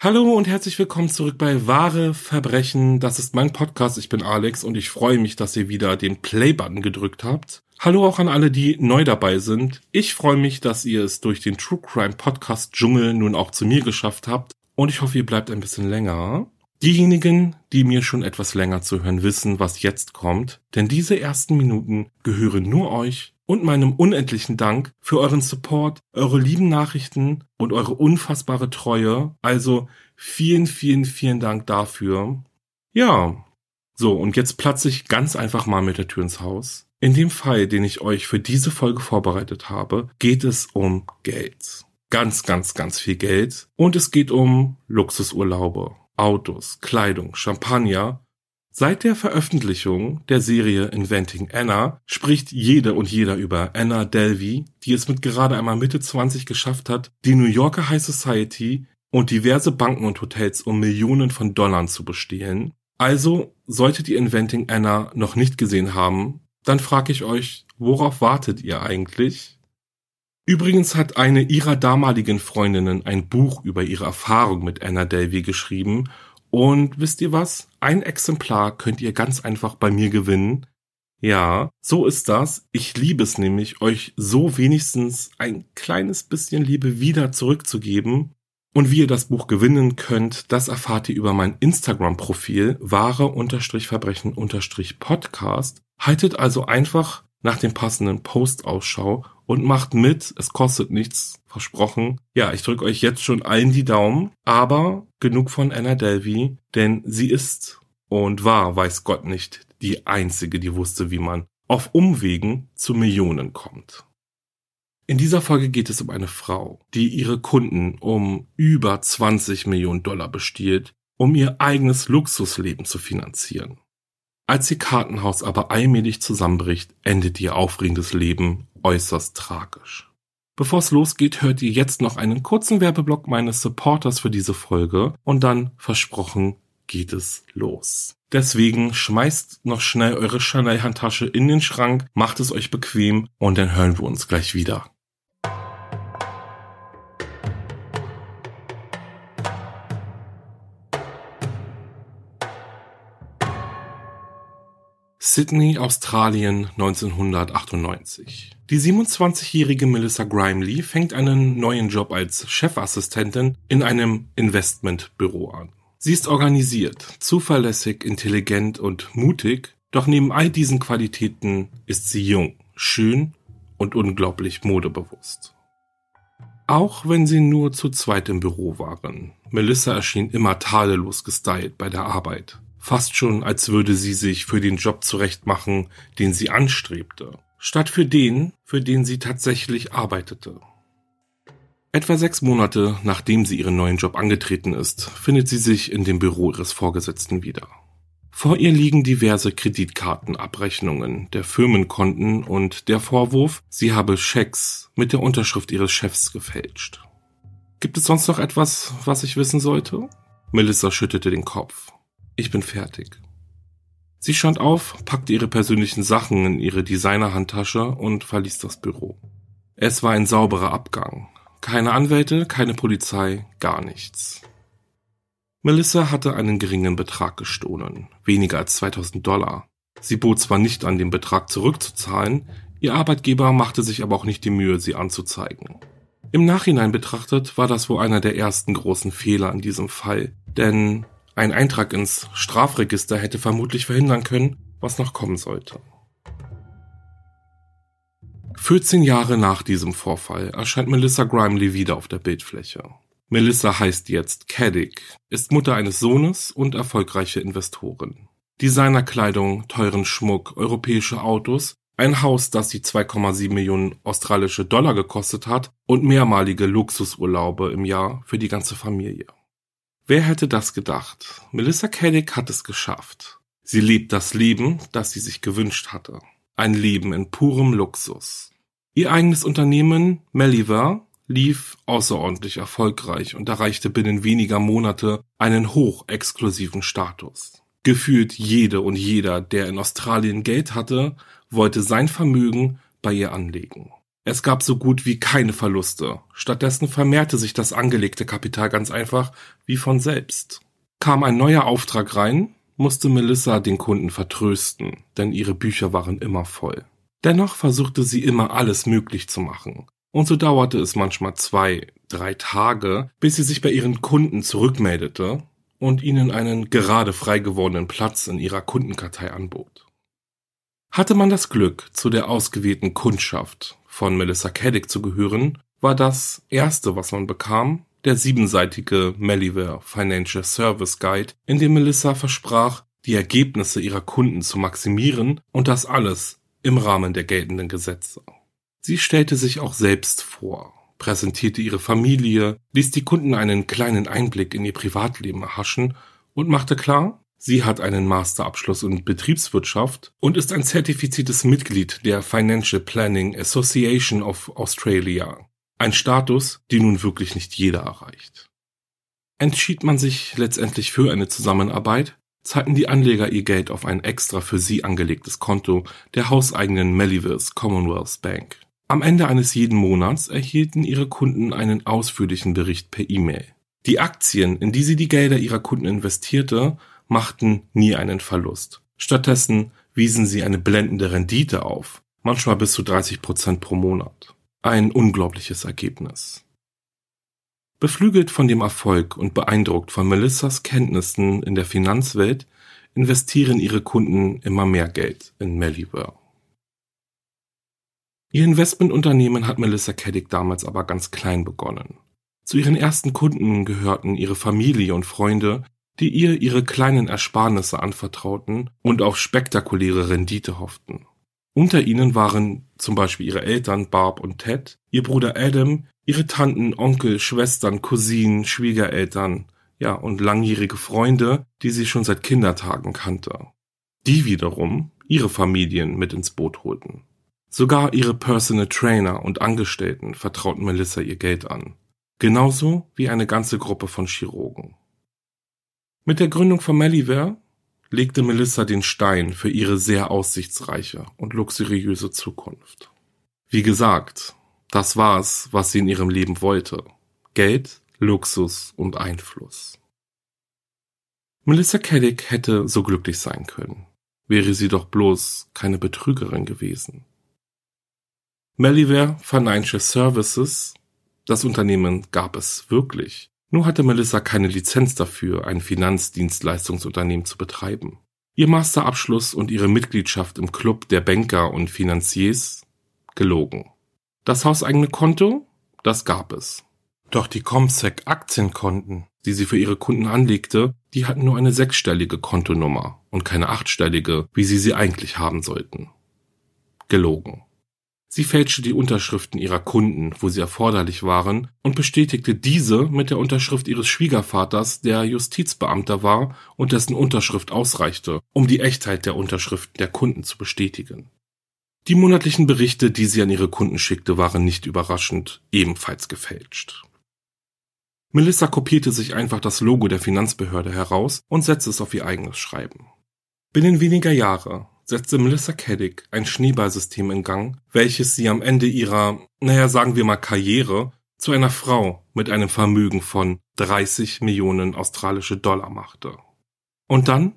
Hallo und herzlich willkommen zurück bei Wahre Verbrechen. Das ist mein Podcast. Ich bin Alex und ich freue mich, dass ihr wieder den Play-Button gedrückt habt. Hallo auch an alle, die neu dabei sind. Ich freue mich, dass ihr es durch den True Crime Podcast Dschungel nun auch zu mir geschafft habt und ich hoffe, ihr bleibt ein bisschen länger. Diejenigen, die mir schon etwas länger zu hören, wissen, was jetzt kommt, denn diese ersten Minuten gehören nur euch und meinem unendlichen Dank für euren Support, eure lieben Nachrichten und eure unfassbare Treue. Also vielen, vielen, vielen Dank dafür. Ja. So, und jetzt platze ich ganz einfach mal mit der Tür ins Haus. In dem Fall, den ich euch für diese Folge vorbereitet habe, geht es um Geld. Ganz, ganz, ganz viel Geld. Und es geht um Luxusurlaube, Autos, Kleidung, Champagner Seit der Veröffentlichung der Serie Inventing Anna spricht jede und jeder über Anna Delvey, die es mit gerade einmal Mitte 20 geschafft hat, die New Yorker High Society und diverse Banken und Hotels um Millionen von Dollar zu bestehlen. Also solltet ihr Inventing Anna noch nicht gesehen haben, dann frage ich euch, worauf wartet ihr eigentlich? Übrigens hat eine ihrer damaligen Freundinnen ein Buch über ihre Erfahrung mit Anna Delvey geschrieben und wisst ihr was? Ein Exemplar könnt ihr ganz einfach bei mir gewinnen. Ja, so ist das. Ich liebe es nämlich, euch so wenigstens ein kleines bisschen Liebe wieder zurückzugeben. Und wie ihr das Buch gewinnen könnt, das erfahrt ihr über mein Instagram-Profil wahre-verbrechen-podcast. Haltet also einfach nach dem passenden Post Ausschau und macht mit. Es kostet nichts, versprochen. Ja, ich drücke euch jetzt schon allen die Daumen, aber genug von Anna Delvey, denn sie ist und war, weiß Gott nicht, die einzige, die wusste, wie man auf Umwegen zu Millionen kommt. In dieser Folge geht es um eine Frau, die ihre Kunden um über 20 Millionen Dollar bestiehlt, um ihr eigenes Luxusleben zu finanzieren. Als ihr Kartenhaus aber allmählich zusammenbricht, endet ihr aufregendes Leben äußerst tragisch. Bevor es losgeht, hört ihr jetzt noch einen kurzen Werbeblock meines Supporters für diese Folge und dann, versprochen, geht es los. Deswegen schmeißt noch schnell eure Chanel-Handtasche in den Schrank, macht es euch bequem und dann hören wir uns gleich wieder. Sydney, Australien 1998. Die 27-jährige Melissa Grimley fängt einen neuen Job als Chefassistentin in einem Investmentbüro an. Sie ist organisiert, zuverlässig, intelligent und mutig, doch neben all diesen Qualitäten ist sie jung, schön und unglaublich modebewusst. Auch wenn sie nur zu zweit im Büro waren, Melissa erschien immer tadellos gestylt bei der Arbeit fast schon als würde sie sich für den Job zurechtmachen, den sie anstrebte, statt für den, für den sie tatsächlich arbeitete. Etwa sechs Monate nachdem sie ihren neuen Job angetreten ist, findet sie sich in dem Büro ihres Vorgesetzten wieder. Vor ihr liegen diverse Kreditkartenabrechnungen der Firmenkonten und der Vorwurf, sie habe Schecks mit der Unterschrift ihres Chefs gefälscht. Gibt es sonst noch etwas, was ich wissen sollte? Melissa schüttete den Kopf. Ich bin fertig. Sie stand auf, packte ihre persönlichen Sachen in ihre Designerhandtasche und verließ das Büro. Es war ein sauberer Abgang. Keine Anwälte, keine Polizei, gar nichts. Melissa hatte einen geringen Betrag gestohlen, weniger als 2000 Dollar. Sie bot zwar nicht an, den Betrag zurückzuzahlen, ihr Arbeitgeber machte sich aber auch nicht die Mühe, sie anzuzeigen. Im Nachhinein betrachtet war das wohl einer der ersten großen Fehler in diesem Fall, denn ein Eintrag ins Strafregister hätte vermutlich verhindern können, was noch kommen sollte. 14 Jahre nach diesem Vorfall erscheint Melissa Grimley wieder auf der Bildfläche. Melissa heißt jetzt Caddick, ist Mutter eines Sohnes und erfolgreiche Investorin. Designerkleidung, teuren Schmuck, europäische Autos, ein Haus, das sie 2,7 Millionen australische Dollar gekostet hat und mehrmalige Luxusurlaube im Jahr für die ganze Familie. Wer hätte das gedacht? Melissa Caddick hat es geschafft. Sie lebt das Leben, das sie sich gewünscht hatte. Ein Leben in purem Luxus. Ihr eigenes Unternehmen, Melliver, lief außerordentlich erfolgreich und erreichte binnen weniger Monate einen hochexklusiven Status. Gefühlt jede und jeder, der in Australien Geld hatte, wollte sein Vermögen bei ihr anlegen. Es gab so gut wie keine Verluste. Stattdessen vermehrte sich das angelegte Kapital ganz einfach wie von selbst. Kam ein neuer Auftrag rein, musste Melissa den Kunden vertrösten, denn ihre Bücher waren immer voll. Dennoch versuchte sie immer alles möglich zu machen. Und so dauerte es manchmal zwei, drei Tage, bis sie sich bei ihren Kunden zurückmeldete und ihnen einen gerade frei gewordenen Platz in ihrer Kundenkartei anbot. Hatte man das Glück, zu der ausgewählten Kundschaft von Melissa Caddick zu gehören, war das erste, was man bekam, der siebenseitige Melliver Financial Service Guide, in dem Melissa versprach, die Ergebnisse ihrer Kunden zu maximieren und das alles im Rahmen der geltenden Gesetze. Sie stellte sich auch selbst vor, präsentierte ihre Familie, ließ die Kunden einen kleinen Einblick in ihr Privatleben erhaschen und machte klar, sie hat einen Masterabschluss in Betriebswirtschaft und ist ein zertifiziertes Mitglied der Financial Planning Association of Australia, ein Status, den nun wirklich nicht jeder erreicht. Entschied man sich letztendlich für eine Zusammenarbeit, zahlten die Anleger ihr Geld auf ein extra für sie angelegtes Konto der hauseigenen Mellivis Commonwealth Bank. Am Ende eines jeden Monats erhielten ihre Kunden einen ausführlichen Bericht per E-Mail. Die Aktien, in die sie die Gelder ihrer Kunden investierte, machten nie einen Verlust. Stattdessen wiesen sie eine blendende Rendite auf, manchmal bis zu 30 Prozent pro Monat. Ein unglaubliches Ergebnis. Beflügelt von dem Erfolg und beeindruckt von Melissas Kenntnissen in der Finanzwelt investieren ihre Kunden immer mehr Geld in Melliver. Ihr Investmentunternehmen hat Melissa Caddick damals aber ganz klein begonnen. Zu ihren ersten Kunden gehörten ihre Familie und Freunde, die ihr ihre kleinen Ersparnisse anvertrauten und auf spektakuläre Rendite hofften. Unter ihnen waren zum Beispiel ihre Eltern Barb und Ted, ihr Bruder Adam, ihre Tanten, Onkel, Schwestern, Cousinen, Schwiegereltern, ja und langjährige Freunde, die sie schon seit Kindertagen kannte. Die wiederum ihre Familien mit ins Boot holten. Sogar ihre Personal Trainer und Angestellten vertrauten Melissa ihr Geld an. Genauso wie eine ganze Gruppe von Chirurgen. Mit der Gründung von Melliver legte Melissa den Stein für ihre sehr aussichtsreiche und luxuriöse Zukunft. Wie gesagt, das war's, was sie in ihrem Leben wollte. Geld, Luxus und Einfluss. Melissa Caddick hätte so glücklich sein können, wäre sie doch bloß keine Betrügerin gewesen. Melliver Financial Services, das Unternehmen gab es wirklich. Nur hatte Melissa keine Lizenz dafür, ein Finanzdienstleistungsunternehmen zu betreiben. Ihr Masterabschluss und ihre Mitgliedschaft im Club der Banker und Finanziers gelogen. Das hauseigene Konto, das gab es. Doch die Comsec Aktienkonten, die sie für ihre Kunden anlegte, die hatten nur eine sechsstellige Kontonummer und keine achtstellige, wie sie sie eigentlich haben sollten. Gelogen. Sie fälschte die Unterschriften ihrer Kunden, wo sie erforderlich waren, und bestätigte diese mit der Unterschrift ihres Schwiegervaters, der Justizbeamter war und dessen Unterschrift ausreichte, um die Echtheit der Unterschriften der Kunden zu bestätigen. Die monatlichen Berichte, die sie an ihre Kunden schickte, waren nicht überraschend ebenfalls gefälscht. Melissa kopierte sich einfach das Logo der Finanzbehörde heraus und setzte es auf ihr eigenes Schreiben. Binnen weniger Jahre setzte Melissa Caddick ein Schneeballsystem in Gang, welches sie am Ende ihrer, naja, sagen wir mal Karriere, zu einer Frau mit einem Vermögen von 30 Millionen australische Dollar machte. Und dann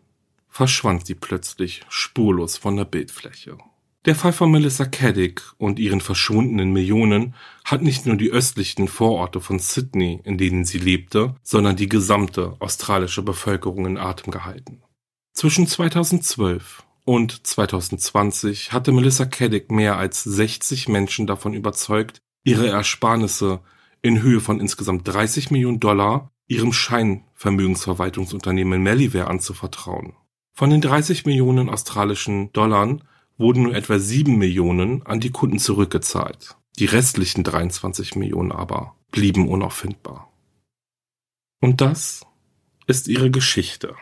verschwand sie plötzlich spurlos von der Bildfläche. Der Fall von Melissa Caddick und ihren verschwundenen Millionen hat nicht nur die östlichen Vororte von Sydney, in denen sie lebte, sondern die gesamte australische Bevölkerung in Atem gehalten. Zwischen 2012 und 2020 hatte Melissa Caddick mehr als 60 Menschen davon überzeugt, ihre Ersparnisse in Höhe von insgesamt 30 Millionen Dollar ihrem Scheinvermögensverwaltungsunternehmen Meliware anzuvertrauen. Von den 30 Millionen australischen Dollar wurden nur etwa 7 Millionen an die Kunden zurückgezahlt. Die restlichen 23 Millionen aber blieben unauffindbar. Und das ist ihre Geschichte.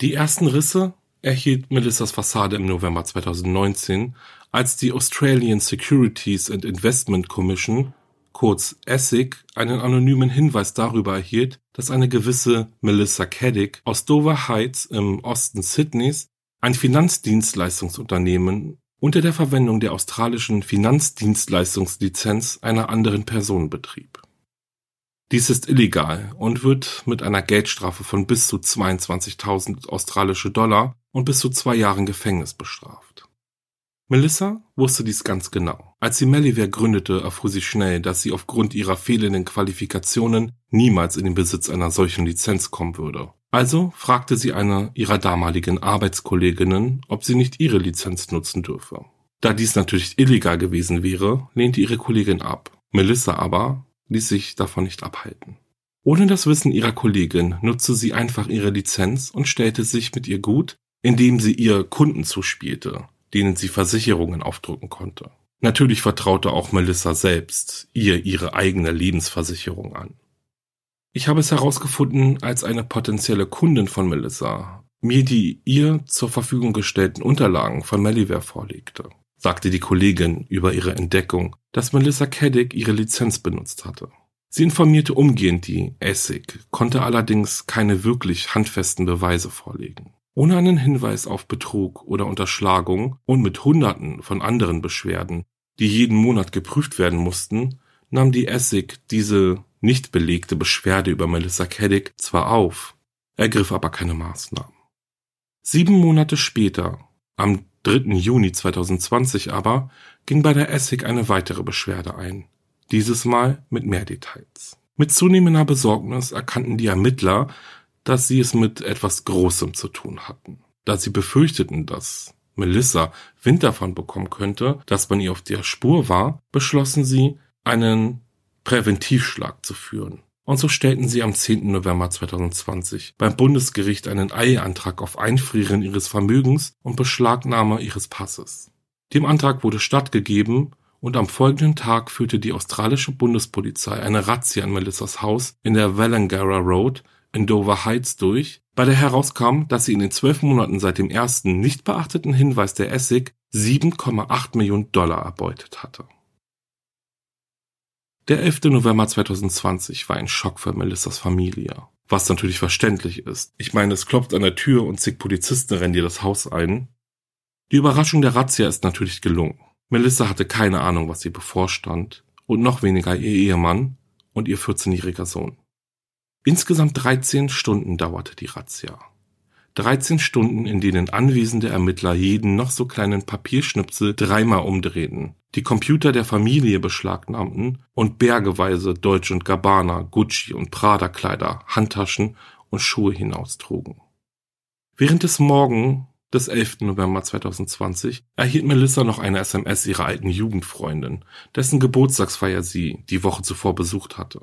Die ersten Risse erhielt Melissas Fassade im November 2019, als die Australian Securities and Investment Commission kurz ESSIC, einen anonymen Hinweis darüber erhielt, dass eine gewisse Melissa Caddick aus Dover Heights im Osten Sydneys ein Finanzdienstleistungsunternehmen unter der Verwendung der australischen Finanzdienstleistungslizenz einer anderen Person betrieb. Dies ist illegal und wird mit einer Geldstrafe von bis zu 22.000 australische Dollar und bis zu zwei Jahren Gefängnis bestraft. Melissa wusste dies ganz genau. Als sie Meliware gründete, erfuhr sie schnell, dass sie aufgrund ihrer fehlenden Qualifikationen niemals in den Besitz einer solchen Lizenz kommen würde. Also fragte sie eine ihrer damaligen Arbeitskolleginnen, ob sie nicht ihre Lizenz nutzen dürfe. Da dies natürlich illegal gewesen wäre, lehnte ihre Kollegin ab. Melissa aber ließ sich davon nicht abhalten. Ohne das Wissen ihrer Kollegin nutzte sie einfach ihre Lizenz und stellte sich mit ihr gut, indem sie ihr Kunden zuspielte, denen sie Versicherungen aufdrücken konnte. Natürlich vertraute auch Melissa selbst ihr ihre eigene Lebensversicherung an. Ich habe es herausgefunden, als eine potenzielle Kundin von Melissa mir die ihr zur Verfügung gestellten Unterlagen von Meliware vorlegte, sagte die Kollegin über ihre Entdeckung, dass Melissa Caddick ihre Lizenz benutzt hatte. Sie informierte umgehend die Essig, konnte allerdings keine wirklich handfesten Beweise vorlegen. Ohne einen Hinweis auf Betrug oder Unterschlagung und mit Hunderten von anderen Beschwerden, die jeden Monat geprüft werden mussten, nahm die Essig diese nicht belegte Beschwerde über Melissa Caddick zwar auf, ergriff aber keine Maßnahmen. Sieben Monate später, am 3. Juni 2020 aber, ging bei der Essig eine weitere Beschwerde ein, dieses Mal mit mehr Details. Mit zunehmender Besorgnis erkannten die Ermittler, dass sie es mit etwas Großem zu tun hatten. Da sie befürchteten, dass Melissa Wind davon bekommen könnte, dass man ihr auf der Spur war, beschlossen sie, einen Präventivschlag zu führen. Und so stellten sie am 10. November 2020 beim Bundesgericht einen Eilantrag auf Einfrieren ihres Vermögens und Beschlagnahme ihres Passes. Dem Antrag wurde stattgegeben und am folgenden Tag führte die australische Bundespolizei eine Razzia an Melissas Haus in der Wellangara Road in Dover Heights durch, bei der herauskam, dass sie in den zwölf Monaten seit dem ersten nicht beachteten Hinweis der Essig 7,8 Millionen Dollar erbeutet hatte. Der 11. November 2020 war ein Schock für Melissas Familie. Was natürlich verständlich ist. Ich meine, es klopft an der Tür und zig Polizisten rennen dir das Haus ein. Die Überraschung der Razzia ist natürlich gelungen. Melissa hatte keine Ahnung, was ihr bevorstand und noch weniger ihr Ehemann und ihr 14-jähriger Sohn. Insgesamt 13 Stunden dauerte die Razzia. 13 Stunden, in denen anwesende Ermittler jeden noch so kleinen Papierschnipsel dreimal umdrehten, die Computer der Familie beschlagnahmten und bergeweise Deutsch und Gabbana, Gucci und Prada Kleider, Handtaschen und Schuhe hinaustrugen. Während des Morgen des 11. November 2020 erhielt Melissa noch eine SMS ihrer alten Jugendfreundin, dessen Geburtstagsfeier sie die Woche zuvor besucht hatte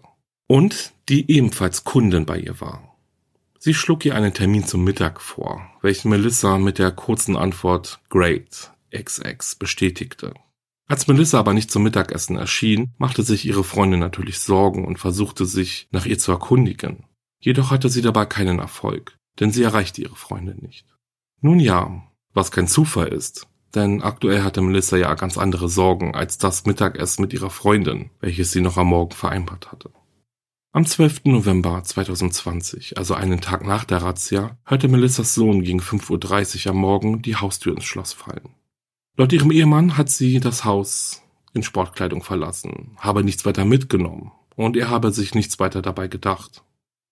und die ebenfalls Kundin bei ihr war. Sie schlug ihr einen Termin zum Mittag vor, welchen Melissa mit der kurzen Antwort Great XX bestätigte. Als Melissa aber nicht zum Mittagessen erschien, machte sich ihre Freundin natürlich Sorgen und versuchte sich nach ihr zu erkundigen. Jedoch hatte sie dabei keinen Erfolg, denn sie erreichte ihre Freundin nicht. Nun ja, was kein Zufall ist, denn aktuell hatte Melissa ja ganz andere Sorgen als das Mittagessen mit ihrer Freundin, welches sie noch am Morgen vereinbart hatte. Am 12. November 2020, also einen Tag nach der Razzia, hörte Melissas Sohn gegen 5.30 Uhr am Morgen die Haustür ins Schloss fallen. Laut ihrem Ehemann hat sie das Haus in Sportkleidung verlassen, habe nichts weiter mitgenommen und er habe sich nichts weiter dabei gedacht.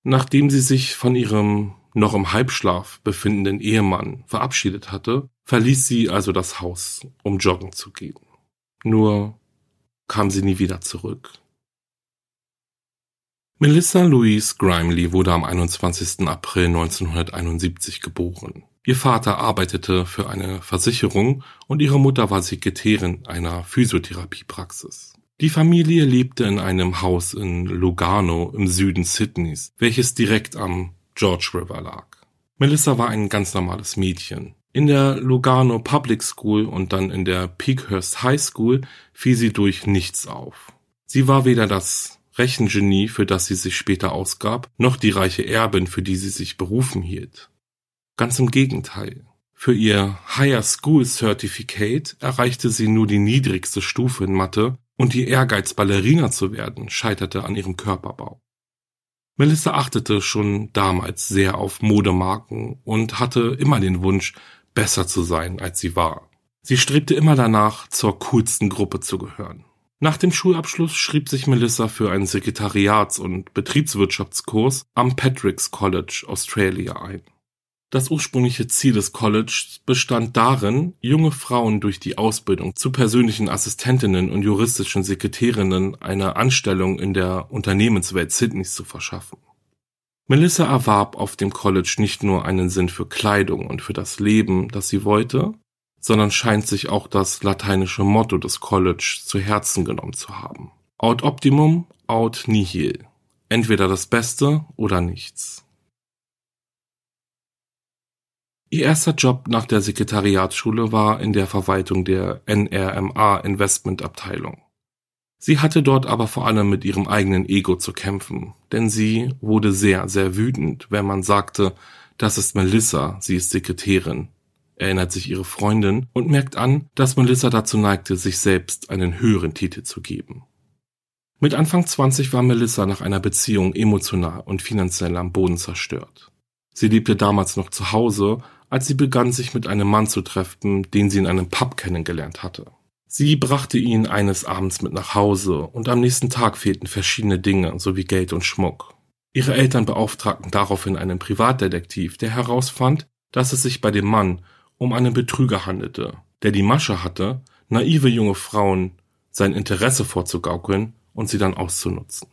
Nachdem sie sich von ihrem noch im Halbschlaf befindenden Ehemann verabschiedet hatte, verließ sie also das Haus, um joggen zu gehen. Nur kam sie nie wieder zurück. Melissa Louise Grimley wurde am 21. April 1971 geboren. Ihr Vater arbeitete für eine Versicherung und ihre Mutter war Sekretärin einer Physiotherapiepraxis. Die Familie lebte in einem Haus in Lugano im Süden Sydneys, welches direkt am George River lag. Melissa war ein ganz normales Mädchen. In der Lugano Public School und dann in der Peakhurst High School fiel sie durch nichts auf. Sie war weder das Rechengenie, für das sie sich später ausgab, noch die reiche Erbin, für die sie sich berufen hielt. Ganz im Gegenteil. Für ihr Higher School Certificate erreichte sie nur die niedrigste Stufe in Mathe und ihr Ehrgeiz, Ballerina zu werden, scheiterte an ihrem Körperbau. Melissa achtete schon damals sehr auf Modemarken und hatte immer den Wunsch, besser zu sein, als sie war. Sie strebte immer danach, zur coolsten Gruppe zu gehören. Nach dem Schulabschluss schrieb sich Melissa für einen Sekretariats- und Betriebswirtschaftskurs am Patrick's College Australia ein. Das ursprüngliche Ziel des Colleges bestand darin, junge Frauen durch die Ausbildung zu persönlichen Assistentinnen und juristischen Sekretärinnen eine Anstellung in der Unternehmenswelt Sydneys zu verschaffen. Melissa erwarb auf dem College nicht nur einen Sinn für Kleidung und für das Leben, das sie wollte, sondern scheint sich auch das lateinische Motto des College zu Herzen genommen zu haben. Aut optimum, aut nihil. Entweder das Beste oder nichts. Ihr erster Job nach der Sekretariatsschule war in der Verwaltung der NRMA Investmentabteilung. Sie hatte dort aber vor allem mit ihrem eigenen Ego zu kämpfen, denn sie wurde sehr, sehr wütend, wenn man sagte, das ist Melissa, sie ist Sekretärin, erinnert sich ihre Freundin und merkt an, dass Melissa dazu neigte, sich selbst einen höheren Titel zu geben. Mit Anfang 20 war Melissa nach einer Beziehung emotional und finanziell am Boden zerstört. Sie lebte damals noch zu Hause als sie begann, sich mit einem Mann zu treffen, den sie in einem Pub kennengelernt hatte. Sie brachte ihn eines Abends mit nach Hause und am nächsten Tag fehlten verschiedene Dinge sowie Geld und Schmuck. Ihre Eltern beauftragten daraufhin einen Privatdetektiv, der herausfand, dass es sich bei dem Mann um einen Betrüger handelte, der die Masche hatte, naive junge Frauen sein Interesse vorzugaukeln und sie dann auszunutzen.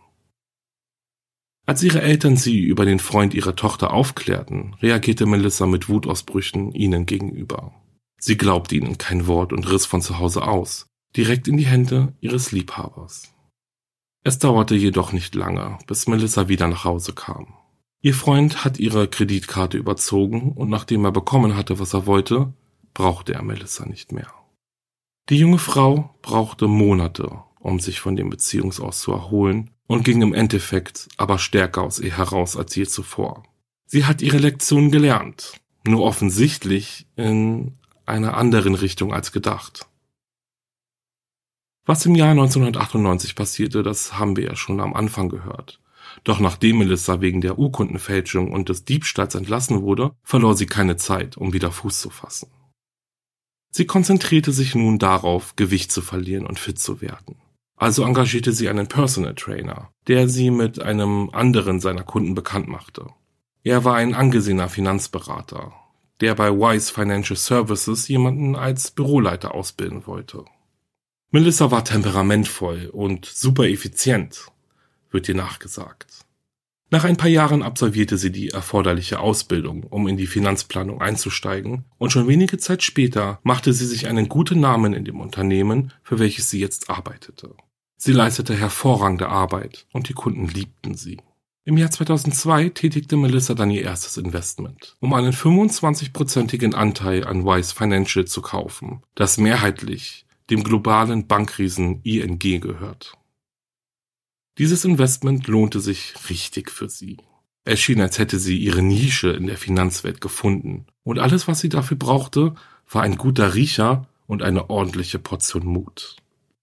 Als ihre Eltern sie über den Freund ihrer Tochter aufklärten, reagierte Melissa mit Wutausbrüchen ihnen gegenüber. Sie glaubte ihnen kein Wort und riss von zu Hause aus, direkt in die Hände ihres Liebhabers. Es dauerte jedoch nicht lange, bis Melissa wieder nach Hause kam. Ihr Freund hat ihre Kreditkarte überzogen und nachdem er bekommen hatte, was er wollte, brauchte er Melissa nicht mehr. Die junge Frau brauchte Monate, um sich von dem Beziehungsaus zu erholen und ging im Endeffekt aber stärker aus ihr heraus als je zuvor. Sie hat ihre Lektion gelernt, nur offensichtlich in einer anderen Richtung als gedacht. Was im Jahr 1998 passierte, das haben wir ja schon am Anfang gehört. Doch nachdem Melissa wegen der Urkundenfälschung und des Diebstahls entlassen wurde, verlor sie keine Zeit, um wieder Fuß zu fassen. Sie konzentrierte sich nun darauf, Gewicht zu verlieren und fit zu werden. Also engagierte sie einen Personal Trainer, der sie mit einem anderen seiner Kunden bekannt machte. Er war ein angesehener Finanzberater, der bei Wise Financial Services jemanden als Büroleiter ausbilden wollte. Melissa war temperamentvoll und super effizient, wird ihr nachgesagt. Nach ein paar Jahren absolvierte sie die erforderliche Ausbildung, um in die Finanzplanung einzusteigen, und schon wenige Zeit später machte sie sich einen guten Namen in dem Unternehmen, für welches sie jetzt arbeitete. Sie leistete hervorragende Arbeit und die Kunden liebten sie. Im Jahr 2002 tätigte Melissa dann ihr erstes Investment, um einen 25-prozentigen Anteil an Wise Financial zu kaufen, das mehrheitlich dem globalen Bankriesen ING gehört. Dieses Investment lohnte sich richtig für sie. Es schien, als hätte sie ihre Nische in der Finanzwelt gefunden, und alles, was sie dafür brauchte, war ein guter Riecher und eine ordentliche Portion Mut.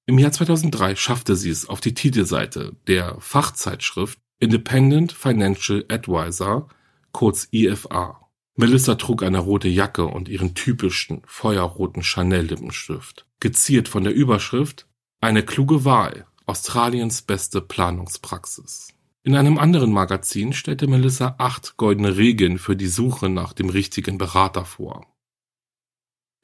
Im Jahr 2003 schaffte sie es auf die Titelseite der Fachzeitschrift Independent Financial Advisor, kurz IFA. Melissa trug eine rote Jacke und ihren typischen feuerroten Chanel-Lippenstift, geziert von der Überschrift Eine kluge Wahl, Australiens beste Planungspraxis. In einem anderen Magazin stellte Melissa acht goldene Regeln für die Suche nach dem richtigen Berater vor.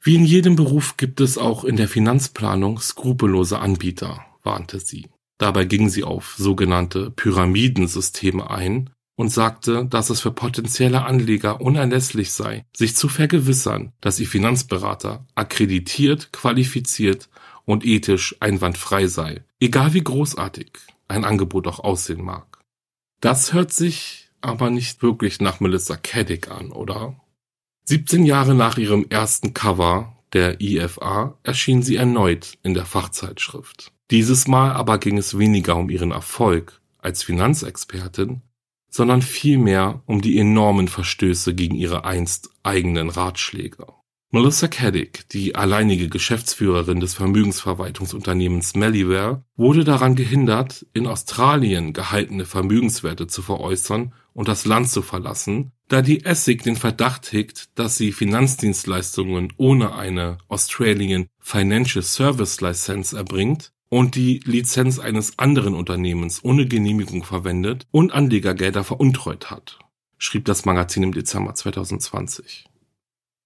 Wie in jedem Beruf gibt es auch in der Finanzplanung skrupellose Anbieter, warnte sie. Dabei ging sie auf sogenannte Pyramidensysteme ein und sagte, dass es für potenzielle Anleger unerlässlich sei, sich zu vergewissern, dass ihr Finanzberater akkreditiert, qualifiziert und ethisch einwandfrei sei, egal wie großartig ein Angebot auch aussehen mag. Das hört sich aber nicht wirklich nach Melissa Caddick an, oder? 17 Jahre nach ihrem ersten Cover der IFA erschien sie erneut in der Fachzeitschrift. Dieses Mal aber ging es weniger um ihren Erfolg als Finanzexpertin, sondern vielmehr um die enormen Verstöße gegen ihre einst eigenen Ratschläge. Melissa Caddick, die alleinige Geschäftsführerin des Vermögensverwaltungsunternehmens Meliware, wurde daran gehindert, in Australien gehaltene Vermögenswerte zu veräußern und das Land zu verlassen, da die Essig den Verdacht hegt, dass sie Finanzdienstleistungen ohne eine Australian Financial Service License erbringt und die Lizenz eines anderen Unternehmens ohne Genehmigung verwendet und Anlegergelder veruntreut hat, schrieb das Magazin im Dezember 2020.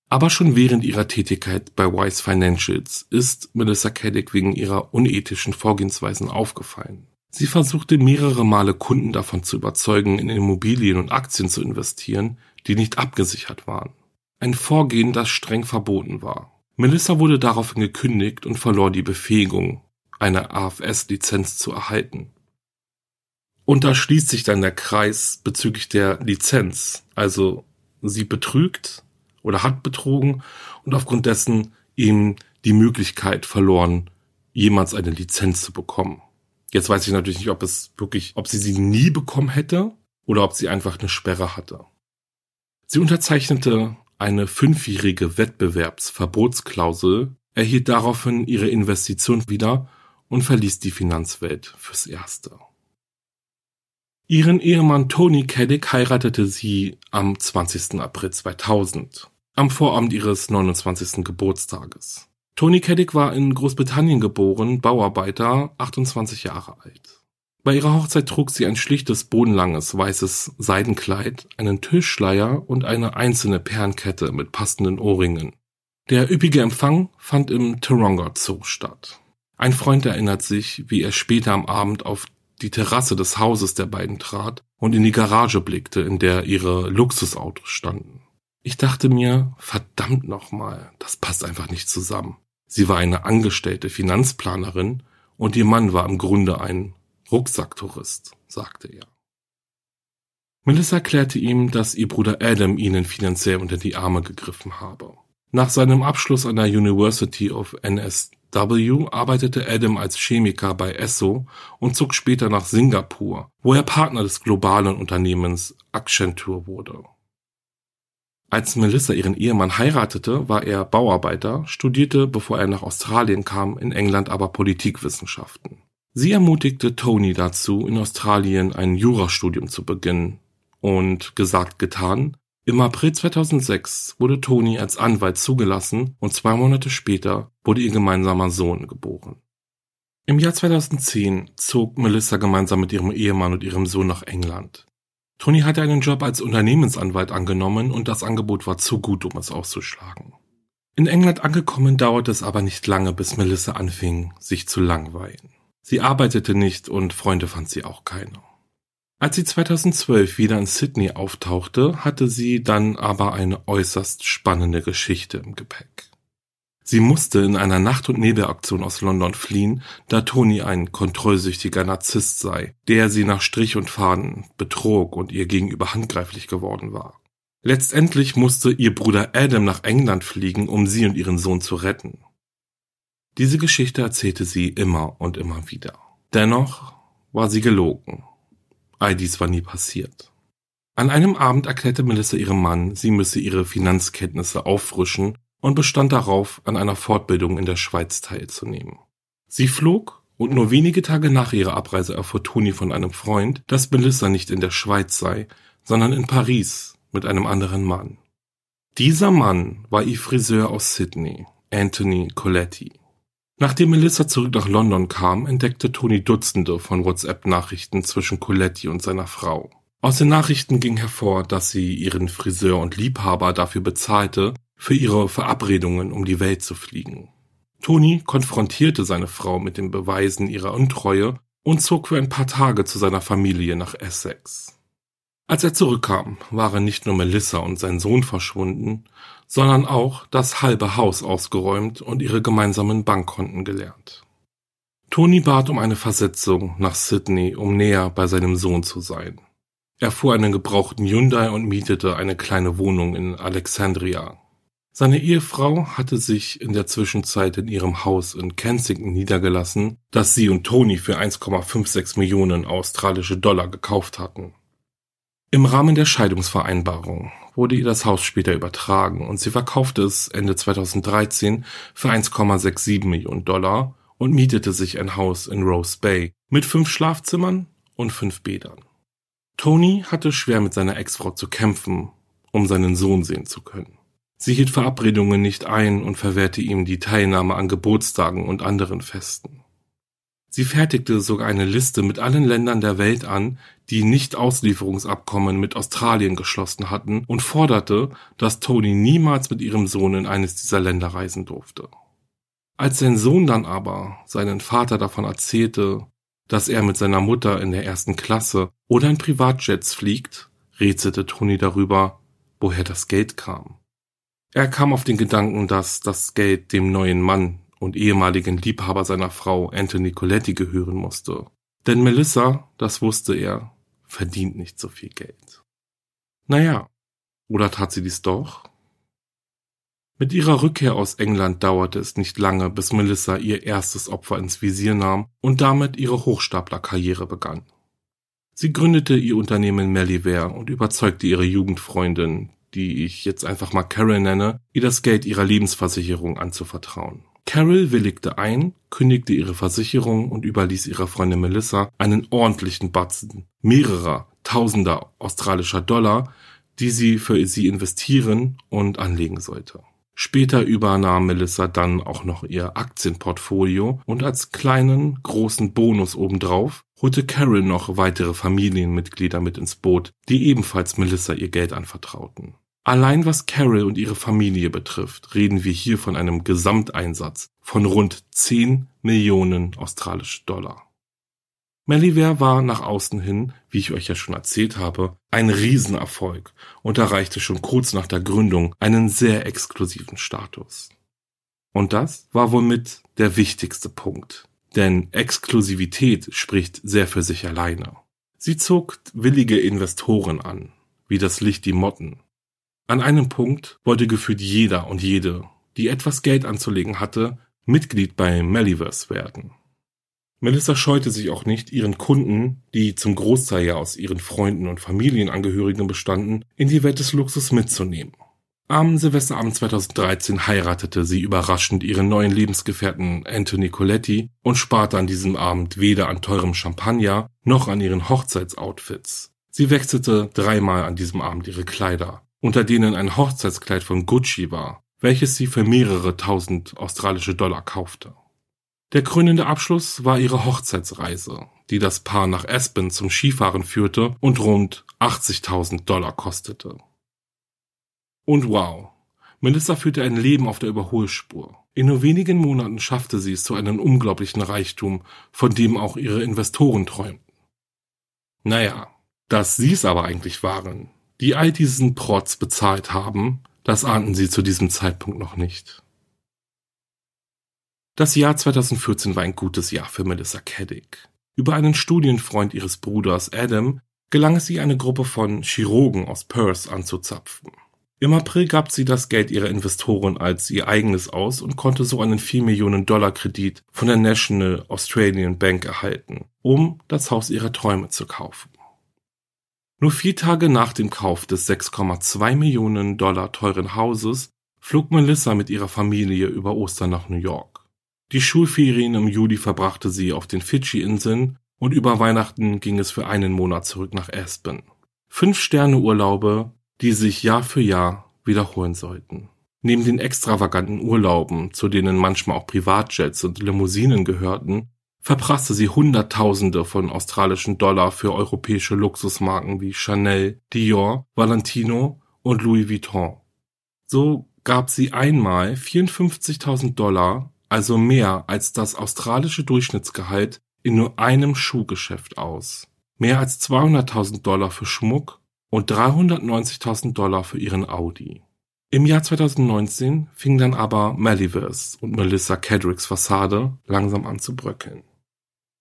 Aber schon während ihrer Tätigkeit bei Wise Financials ist Melissa Caddick wegen ihrer unethischen Vorgehensweisen aufgefallen. Sie versuchte mehrere Male Kunden davon zu überzeugen, in Immobilien und Aktien zu investieren, die nicht abgesichert waren. Ein Vorgehen, das streng verboten war. Melissa wurde daraufhin gekündigt und verlor die Befähigung, eine AFS-Lizenz zu erhalten. Und da schließt sich dann der Kreis bezüglich der Lizenz. Also sie betrügt, oder hat betrogen und aufgrund dessen ihm die Möglichkeit verloren, jemals eine Lizenz zu bekommen. Jetzt weiß ich natürlich nicht, ob es wirklich, ob sie sie nie bekommen hätte oder ob sie einfach eine Sperre hatte. Sie unterzeichnete eine fünfjährige Wettbewerbsverbotsklausel, erhielt daraufhin ihre Investition wieder und verließ die Finanzwelt fürs Erste. Ihren Ehemann Tony Caddick heiratete sie am 20. April 2000 am Vorabend ihres 29. Geburtstages. Tony Caddick war in Großbritannien geboren, Bauarbeiter, 28 Jahre alt. Bei ihrer Hochzeit trug sie ein schlichtes, bodenlanges, weißes Seidenkleid, einen Tischschleier und eine einzelne Perlenkette mit passenden Ohrringen. Der üppige Empfang fand im Taronga Zoo statt. Ein Freund erinnert sich, wie er später am Abend auf die Terrasse des Hauses der beiden trat und in die Garage blickte, in der ihre Luxusautos standen. Ich dachte mir, verdammt nochmal, das passt einfach nicht zusammen. Sie war eine angestellte Finanzplanerin und ihr Mann war im Grunde ein Rucksacktourist, sagte er. Melissa erklärte ihm, dass ihr Bruder Adam ihnen finanziell unter die Arme gegriffen habe. Nach seinem Abschluss an der University of NSW arbeitete Adam als Chemiker bei Esso und zog später nach Singapur, wo er Partner des globalen Unternehmens Accenture wurde. Als Melissa ihren Ehemann heiratete, war er Bauarbeiter, studierte, bevor er nach Australien kam, in England aber Politikwissenschaften. Sie ermutigte Tony dazu, in Australien ein Jurastudium zu beginnen. Und gesagt, getan. Im April 2006 wurde Tony als Anwalt zugelassen und zwei Monate später wurde ihr gemeinsamer Sohn geboren. Im Jahr 2010 zog Melissa gemeinsam mit ihrem Ehemann und ihrem Sohn nach England. Tony hatte einen Job als Unternehmensanwalt angenommen und das Angebot war zu gut, um es auszuschlagen. In England angekommen dauerte es aber nicht lange, bis Melissa anfing, sich zu langweilen. Sie arbeitete nicht und Freunde fand sie auch keine. Als sie 2012 wieder in Sydney auftauchte, hatte sie dann aber eine äußerst spannende Geschichte im Gepäck. Sie musste in einer Nacht- und Nebelaktion aus London fliehen, da Tony ein kontrollsüchtiger Narzisst sei, der sie nach Strich und Faden betrog und ihr gegenüber handgreiflich geworden war. Letztendlich musste ihr Bruder Adam nach England fliegen, um sie und ihren Sohn zu retten. Diese Geschichte erzählte sie immer und immer wieder. Dennoch war sie gelogen. All dies war nie passiert. An einem Abend erklärte Melissa ihrem Mann, sie müsse ihre Finanzkenntnisse auffrischen und bestand darauf, an einer Fortbildung in der Schweiz teilzunehmen. Sie flog Und nur wenige Tage nach ihrer Abreise erfuhr Toni von einem Freund, dass Melissa nicht in der Schweiz sei, sondern in Paris mit einem anderen Mann. Dieser Mann war ihr Friseur aus Sydney, Anthony Coletti. Nachdem Melissa zurück nach London kam, entdeckte Toni Dutzende von WhatsApp-Nachrichten zwischen Coletti und seiner Frau. Aus den Nachrichten ging hervor, dass sie ihren Friseur und Liebhaber dafür bezahlte, für ihre Verabredungen um die Welt zu fliegen. Toni konfrontierte seine Frau mit den Beweisen ihrer Untreue und zog für ein paar Tage zu seiner Familie nach Essex. Als er zurückkam, waren nicht nur Melissa und sein Sohn verschwunden, sondern auch das halbe Haus ausgeräumt und ihre gemeinsamen Bankkonten geleert. Toni bat um eine Versetzung nach Sydney, um näher bei seinem Sohn zu sein. Er fuhr einen gebrauchten Hyundai und mietete eine kleine Wohnung in Alexandria. Seine Ehefrau hatte sich in der Zwischenzeit in ihrem Haus in Kensington niedergelassen, das sie und Tony für 1,56 Millionen australische Dollar gekauft hatten. Im Rahmen der Scheidungsvereinbarung wurde ihr das Haus später übertragen und sie verkaufte es Ende 2013 für 1,67 Millionen Dollar und mietete sich ein Haus in Rose Bay mit fünf Schlafzimmern und fünf Bädern. Tony hatte schwer mit seiner Ex-Frau zu kämpfen, um seinen Sohn sehen zu können. Sie hielt Verabredungen nicht ein und verwehrte ihm die Teilnahme an Geburtstagen und anderen Festen. Sie fertigte sogar eine Liste mit allen Ländern der Welt an, die Nicht-Auslieferungsabkommen mit Australien geschlossen hatten und forderte, dass Tony niemals mit ihrem Sohn in eines dieser Länder reisen durfte. Als sein Sohn dann aber seinen Vater davon erzählte, dass er mit seiner Mutter in der ersten Klasse oder in Privatjets fliegt, rätselte Tony darüber, woher das Geld kam. Er kam auf den Gedanken, dass das Geld dem neuen Mann und ehemaligen Liebhaber seiner Frau Anthony Coletti gehören musste. Denn Melissa, das wusste er, verdient nicht so viel Geld. Naja, oder tat sie dies doch? Mit ihrer Rückkehr aus England dauerte es nicht lange, bis Melissa ihr erstes Opfer ins Visier nahm und damit ihre Hochstaplerkarriere begann. Sie gründete ihr Unternehmen Melliware und überzeugte ihre Jugendfreundin, die ich jetzt einfach mal Carol nenne, ihr das Geld ihrer Lebensversicherung anzuvertrauen. Carol willigte ein, kündigte ihre Versicherung und überließ ihrer Freundin Melissa einen ordentlichen Batzen mehrerer tausender australischer Dollar, die sie für sie investieren und anlegen sollte. Später übernahm Melissa dann auch noch ihr Aktienportfolio und als kleinen, großen Bonus obendrauf holte Carol noch weitere Familienmitglieder mit ins Boot, die ebenfalls Melissa ihr Geld anvertrauten. Allein was Carol und ihre Familie betrifft, reden wir hier von einem Gesamteinsatz von rund 10 Millionen australische Dollar. Melliware war nach außen hin, wie ich euch ja schon erzählt habe, ein Riesenerfolg und erreichte schon kurz nach der Gründung einen sehr exklusiven Status. Und das war wohl mit der wichtigste Punkt, denn Exklusivität spricht sehr für sich alleine. Sie zog willige Investoren an, wie das Licht die Motten. An einem Punkt wollte gefühlt jeder und jede, die etwas Geld anzulegen hatte, Mitglied bei Melliverse werden. Melissa scheute sich auch nicht, ihren Kunden, die zum Großteil ja aus ihren Freunden und Familienangehörigen bestanden, in die Welt des Luxus mitzunehmen. Am Silvesterabend 2013 heiratete sie überraschend ihren neuen Lebensgefährten Anthony Coletti und sparte an diesem Abend weder an teurem Champagner noch an ihren Hochzeitsoutfits. Sie wechselte dreimal an diesem Abend ihre Kleider, unter denen ein Hochzeitskleid von Gucci war, welches sie für mehrere tausend australische Dollar kaufte. Der krönende Abschluss war ihre Hochzeitsreise, die das Paar nach Aspen zum Skifahren führte und rund 80.000 Dollar kostete. Und wow, Melissa führte ein Leben auf der Überholspur. In nur wenigen Monaten schaffte sie es zu einem unglaublichen Reichtum, von dem auch ihre Investoren träumten. Naja, dass sie es aber eigentlich waren, die all diesen Protz bezahlt haben, das ahnten sie zu diesem Zeitpunkt noch nicht. Das Jahr 2014 war ein gutes Jahr für Melissa Caddick. Über einen Studienfreund ihres Bruders Adam gelang es ihr, eine Gruppe von Chirurgen aus Perth anzuzapfen. Im April gab sie das Geld ihrer Investoren als ihr eigenes aus und konnte so einen 4 Millionen Dollar Kredit von der National Australian Bank erhalten, um das Haus ihrer Träume zu kaufen. Nur vier Tage nach dem Kauf des 6,2 Millionen Dollar teuren Hauses flog Melissa mit ihrer Familie über Ostern nach New York. Die Schulferien im Juli verbrachte sie auf den Fidschi-Inseln und über Weihnachten ging es für einen Monat zurück nach Aspen. Fünf Sterne Urlaube, die sich Jahr für Jahr wiederholen sollten. Neben den extravaganten Urlauben, zu denen manchmal auch Privatjets und Limousinen gehörten, verprasste sie Hunderttausende von australischen Dollar für europäische Luxusmarken wie Chanel, Dior, Valentino und Louis Vuitton. So gab sie einmal 54.000 Dollar, also mehr als das australische Durchschnittsgehalt, in nur einem Schuhgeschäft aus. Mehr als 200.000 Dollar für Schmuck und 390.000 Dollar für ihren Audi. Im Jahr 2019 fing dann aber Maliverse und Melissa Kedricks Fassade langsam an zu bröckeln.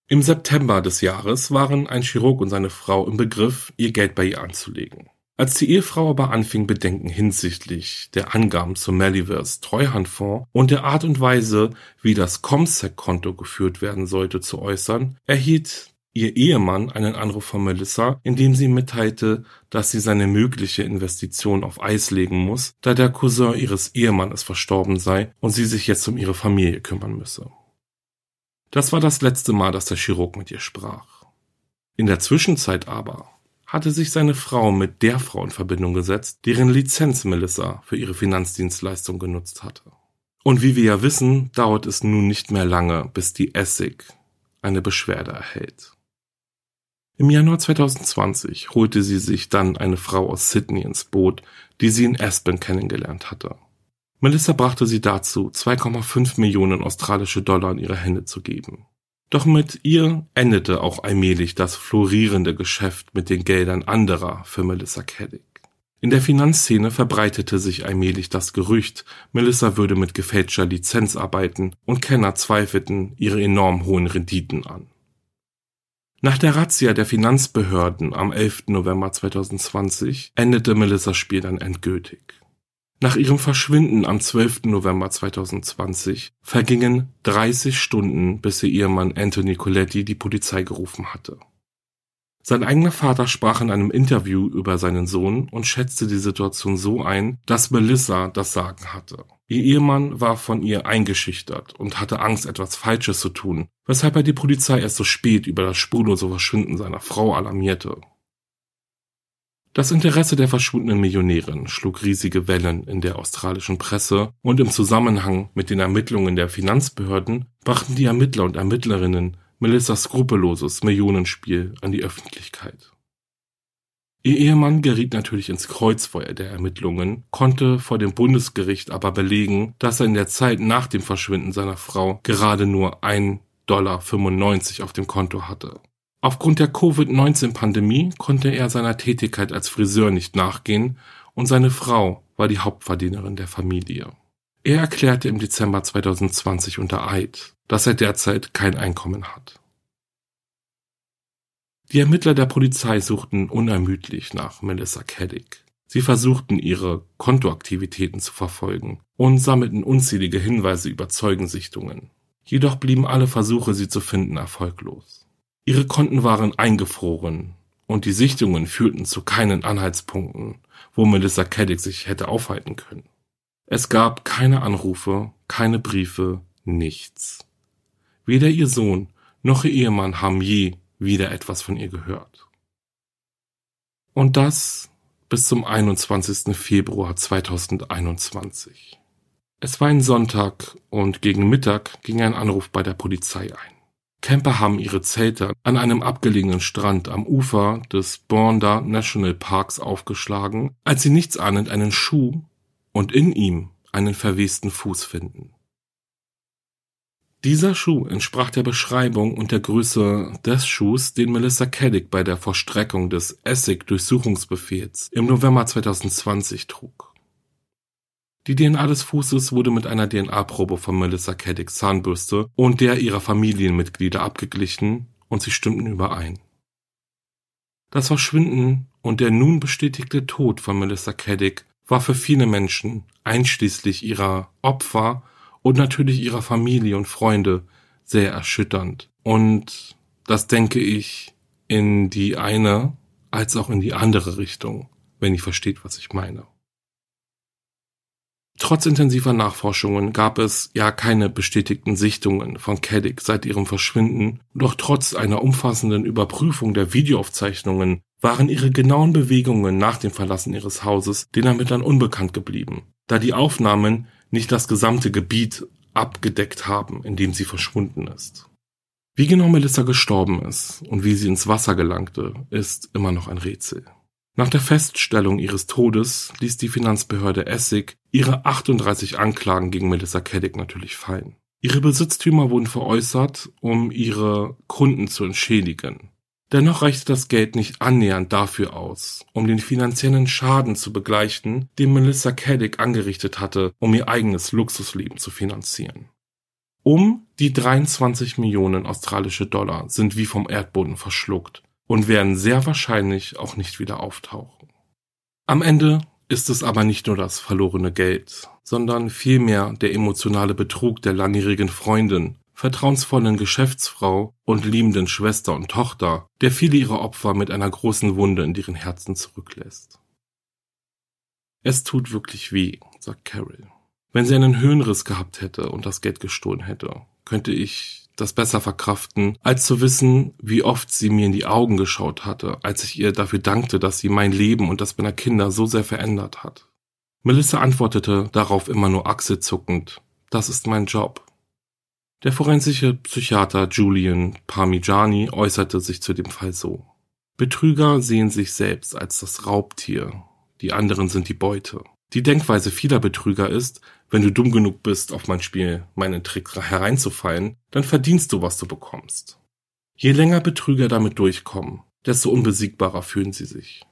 Im September des Jahres waren ein Chirurg und seine Frau im Begriff, ihr Geld bei ihr anzulegen. Als die Ehefrau aber anfing, Bedenken hinsichtlich der Angaben zum Maliverse Treuhandfonds und der Art und Weise, wie das Comsec-Konto geführt werden sollte, zu äußern, erhielt ihr Ehemann einen Anruf von Melissa, in dem sie mitteilte, dass sie seine mögliche Investition auf Eis legen muss, da der Cousin ihres Ehemannes verstorben sei und sie sich jetzt um ihre Familie kümmern müsse. Das war das letzte Mal, dass der Chirurg mit ihr sprach. In der Zwischenzeit aber hatte sich seine Frau mit der Frau in Verbindung gesetzt, deren Lizenz Melissa für ihre Finanzdienstleistung genutzt hatte. Und wie wir ja wissen, dauert es nun nicht mehr lange, bis die Essig eine Beschwerde erhält. Im Januar 2020 holte sie sich dann eine Frau aus Sydney ins Boot, die sie in Aspen kennengelernt hatte. Melissa brachte sie dazu, 2,5 Millionen australische Dollar in ihre Hände zu geben. Doch mit ihr endete auch allmählich das florierende Geschäft mit den Geldern anderer für Melissa Caddick. In der Finanzszene verbreitete sich allmählich das Gerücht, Melissa würde mit gefälschter Lizenz arbeiten und Kenner zweifelten ihre enorm hohen Renditen an. Nach der Razzia der Finanzbehörden am 11. November 2020 endete Melissas Spiel dann endgültig. Nach ihrem Verschwinden am 12. November 2020 vergingen 30 Stunden, bis ihr Ehemann Anthony Coletti die Polizei gerufen hatte. Sein eigener Vater sprach in einem Interview über seinen Sohn und schätzte die Situation so ein, dass Melissa das Sagen hatte. Ihr Ehemann war von ihr eingeschüchtert und hatte Angst, etwas Falsches zu tun, weshalb er die Polizei erst so spät über das spurlose Verschwinden seiner Frau alarmierte. Das Interesse der verschwundenen Millionärin schlug riesige Wellen in der australischen Presse und im Zusammenhang mit den Ermittlungen der Finanzbehörden brachten die Ermittler und Ermittlerinnen Melissas skrupelloses Millionenspiel an die Öffentlichkeit. Ihr Ehemann geriet natürlich ins Kreuzfeuer der Ermittlungen, konnte vor dem Bundesgericht aber belegen, dass er in der Zeit nach dem Verschwinden seiner Frau gerade nur 1,95 Dollar auf dem Konto hatte. Aufgrund der Covid-19-Pandemie konnte er seiner Tätigkeit als Friseur nicht nachgehen und seine Frau war die Hauptverdienerin der Familie. Er erklärte im Dezember 2020 unter Eid, dass er derzeit kein Einkommen hat. Die Ermittler der Polizei suchten unermüdlich nach Melissa Caddick. Sie versuchten ihre Kontoaktivitäten zu verfolgen und sammelten unzählige Hinweise über Zeugensichtungen. Jedoch blieben alle Versuche, sie zu finden, erfolglos. Ihre Konten waren eingefroren und die Sichtungen führten zu keinen Anhaltspunkten, wo Melissa Caddick sich hätte aufhalten können. Es gab keine Anrufe, keine Briefe, nichts. Weder ihr Sohn noch ihr Ehemann haben je wieder etwas von ihr gehört. Und das bis zum 21. Februar 2021. Es war ein Sonntag und gegen Mittag ging ein Anruf bei der Polizei ein. Camper haben ihre Zelte an einem abgelegenen Strand am Ufer des Bonda National Parks aufgeschlagen, als sie nichtsahnend einen Schuh und in ihm einen verwesten Fuß finden. Dieser Schuh entsprach der Beschreibung und der Größe des Schuhs, den Melissa Caddick bei der Vollstreckung des Essig-Durchsuchungsbefehls im November 2020 trug. Die DNA des Fußes wurde mit einer DNA-Probe von Melissa Caddicks Zahnbürste und der ihrer Familienmitglieder abgeglichen und sie stimmten überein. Das Verschwinden und der nun bestätigte Tod von Melissa Caddick war für viele Menschen, einschließlich ihrer Opfer und natürlich ihrer Familie und Freunde, sehr erschütternd. Und das denke ich in die eine als auch in die andere Richtung, wenn ihr versteht, was ich meine. Trotz intensiver Nachforschungen gab es ja keine bestätigten Sichtungen von Caddick seit ihrem Verschwinden, doch trotz einer umfassenden Überprüfung der Videoaufzeichnungen waren ihre genauen Bewegungen nach dem Verlassen ihres Hauses den Ermittlern unbekannt geblieben, da die Aufnahmen nicht das gesamte Gebiet abgedeckt haben, in dem sie verschwunden ist. Wie genau Melissa gestorben ist und wie sie ins Wasser gelangte, ist immer noch ein Rätsel. Nach der Feststellung ihres Todes ließ die Finanzbehörde Essig ihre 38 Anklagen gegen Melissa Caddick natürlich fallen. Ihre Besitztümer wurden veräußert, um ihre Kunden zu entschädigen. Dennoch reichte das Geld nicht annähernd dafür aus, um den finanziellen Schaden zu begleichen, den Melissa Caddick angerichtet hatte, um ihr eigenes Luxusleben zu finanzieren. Um die 23 Millionen australische Dollar sind wie vom Erdboden verschluckt und werden sehr wahrscheinlich auch nicht wieder auftauchen. Am Ende ist es aber nicht nur das verlorene Geld, sondern vielmehr der emotionale Betrug der langjährigen Freundin, vertrauensvollen Geschäftsfrau und liebenden Schwester und Tochter, der viele ihrer Opfer mit einer großen Wunde in ihren Herzen zurücklässt. Es tut wirklich weh, sagt Carol. Wenn sie einen Höhenriss gehabt hätte und das Geld gestohlen hätte, könnte ich das besser verkraften, als zu wissen, wie oft sie mir in die Augen geschaut hatte, als ich ihr dafür dankte, dass sie mein Leben und das meiner Kinder so sehr verändert hat. Melissa antwortete darauf immer nur achselzuckend, das ist mein Job. Der forensische Psychiater Julian Parmigiani äußerte sich zu dem Fall so. Betrüger sehen sich selbst als das Raubtier, die anderen sind die Beute. Die Denkweise vieler Betrüger ist, wenn du dumm genug bist, auf mein Spiel, meinen Trick hereinzufallen, dann verdienst du, was du bekommst. Je länger Betrüger damit durchkommen, desto unbesiegbarer fühlen sie sich.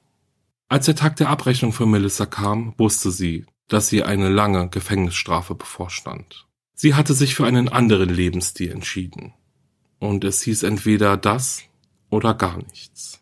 Als der Tag der Abrechnung für Melissa kam, wusste sie, dass sie eine lange Gefängnisstrafe bevorstand. Sie hatte sich für einen anderen Lebensstil entschieden. Und es hieß entweder das oder gar nichts.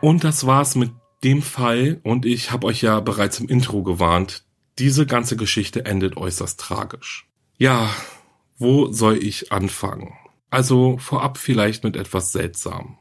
Und das war's mit dem Fall und ich habe euch ja bereits im Intro gewarnt, diese ganze Geschichte endet äußerst tragisch. Ja, wo soll ich anfangen? Also vorab vielleicht mit etwas seltsam.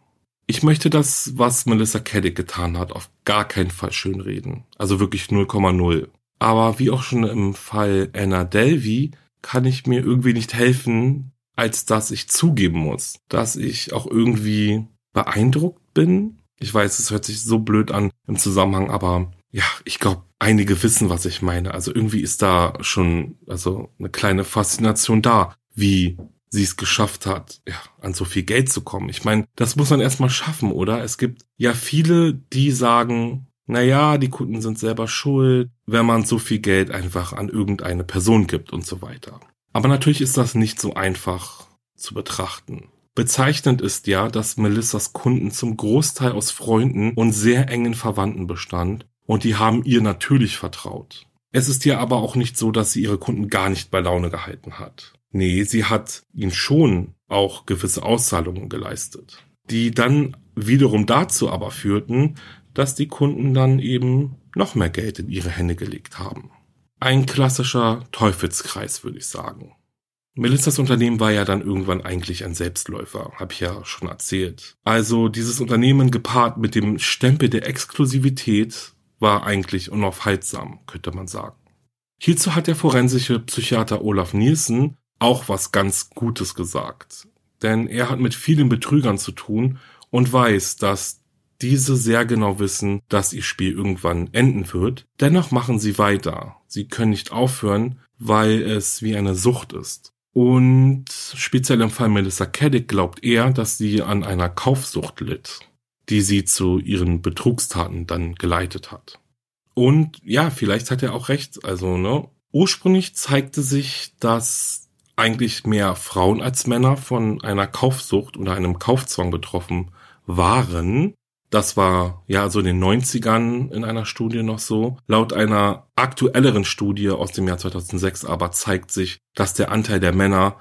Ich möchte das, was Melissa Caddick getan hat, auf gar keinen Fall schönreden. Also wirklich 0,0. Aber wie auch schon im Fall Anna Delvey kann ich mir irgendwie nicht helfen, als dass ich zugeben muss, dass ich auch irgendwie beeindruckt bin ich weiß, es hört sich so blöd an im Zusammenhang, aber ja, ich glaube, einige wissen, was ich meine. Also irgendwie ist da schon also eine kleine Faszination da, wie sie es geschafft hat, ja, an so viel Geld zu kommen. Ich meine, das muss man erstmal schaffen, oder? Es gibt ja viele, die sagen, na ja, die Kunden sind selber schuld, wenn man so viel Geld einfach an irgendeine Person gibt und so weiter. Aber natürlich ist das nicht so einfach zu betrachten. Bezeichnend ist ja, dass Melissas Kunden zum Großteil aus Freunden und sehr engen Verwandten bestand und die haben ihr natürlich vertraut. Es ist ja aber auch nicht so, dass sie ihre Kunden gar nicht bei Laune gehalten hat. Nee, sie hat ihnen schon auch gewisse Auszahlungen geleistet, die dann wiederum dazu aber führten, dass die Kunden dann eben noch mehr Geld in ihre Hände gelegt haben. Ein klassischer Teufelskreis, würde ich sagen. Melissas Unternehmen war ja dann irgendwann eigentlich ein Selbstläufer, habe ich ja schon erzählt. Also dieses Unternehmen gepaart mit dem Stempel der Exklusivität war eigentlich unaufhaltsam, könnte man sagen. Hierzu hat der forensische Psychiater Olaf Nielsen auch was ganz Gutes gesagt. Denn er hat mit vielen Betrügern zu tun und weiß, dass diese sehr genau wissen, dass ihr Spiel irgendwann enden wird. Dennoch machen sie weiter. Sie können nicht aufhören, weil es wie eine Sucht ist. Und speziell im Fall Melissa Caddick glaubt er, dass sie an einer Kaufsucht litt, die sie zu ihren Betrugstaten dann geleitet hat. Und ja, vielleicht hat er auch recht. Also, ne, Ursprünglich zeigte sich, dass eigentlich mehr Frauen als Männer von einer Kaufsucht oder einem Kaufzwang betroffen waren. Das war ja so in den 90ern in einer Studie noch so. Laut einer aktuelleren Studie aus dem Jahr 2006 aber zeigt sich, dass der Anteil der Männer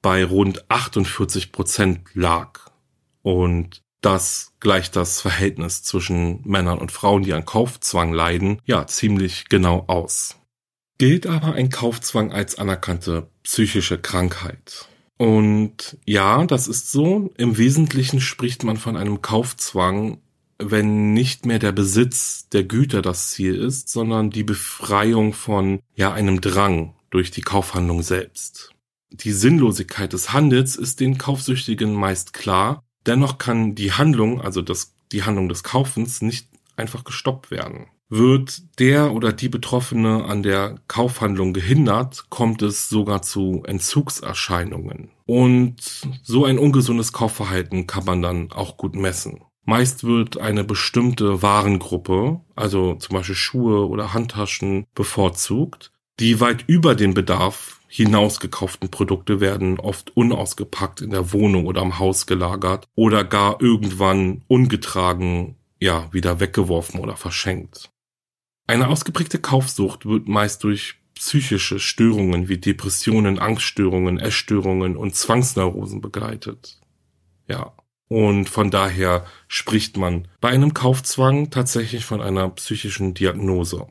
bei rund 48 Prozent lag. Und das gleicht das Verhältnis zwischen Männern und Frauen, die an Kaufzwang leiden, ja ziemlich genau aus. Gilt aber ein Kaufzwang als anerkannte psychische Krankheit? Und ja, das ist so. Im Wesentlichen spricht man von einem Kaufzwang, wenn nicht mehr der Besitz der Güter das Ziel ist, sondern die Befreiung von ja einem Drang durch die Kaufhandlung selbst. Die Sinnlosigkeit des Handels ist den Kaufsüchtigen meist klar, dennoch kann die Handlung, also das, die Handlung des Kaufens, nicht einfach gestoppt werden. Wird der oder die Betroffene an der Kaufhandlung gehindert, kommt es sogar zu Entzugserscheinungen. Und so ein ungesundes Kaufverhalten kann man dann auch gut messen. Meist wird eine bestimmte Warengruppe, also zum Beispiel Schuhe oder Handtaschen, bevorzugt, die weit über den Bedarf hinaus gekauften Produkte werden oft unausgepackt in der Wohnung oder am Haus gelagert oder gar irgendwann ungetragen, ja, wieder weggeworfen oder verschenkt. Eine ausgeprägte Kaufsucht wird meist durch psychische Störungen wie Depressionen, Angststörungen, Essstörungen und Zwangsneurosen begleitet. Ja. Und von daher spricht man bei einem Kaufzwang tatsächlich von einer psychischen Diagnose.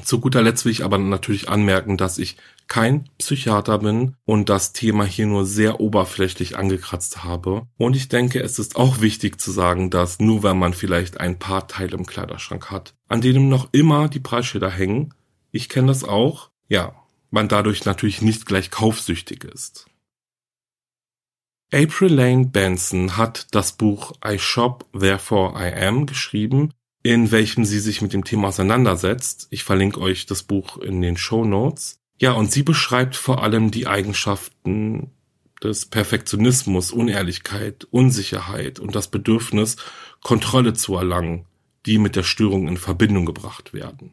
Zu guter Letzt will ich aber natürlich anmerken, dass ich kein Psychiater bin und das Thema hier nur sehr oberflächlich angekratzt habe. Und ich denke, es ist auch wichtig zu sagen, dass nur wenn man vielleicht ein paar Teile im Kleiderschrank hat, an denen noch immer die Preisschilder hängen, ich kenne das auch, ja, man dadurch natürlich nicht gleich kaufsüchtig ist. April Lane Benson hat das Buch I Shop, Therefore I Am geschrieben, in welchem sie sich mit dem Thema auseinandersetzt. Ich verlinke euch das Buch in den Show Notes. Ja, und sie beschreibt vor allem die Eigenschaften des Perfektionismus, Unehrlichkeit, Unsicherheit und das Bedürfnis, Kontrolle zu erlangen, die mit der Störung in Verbindung gebracht werden.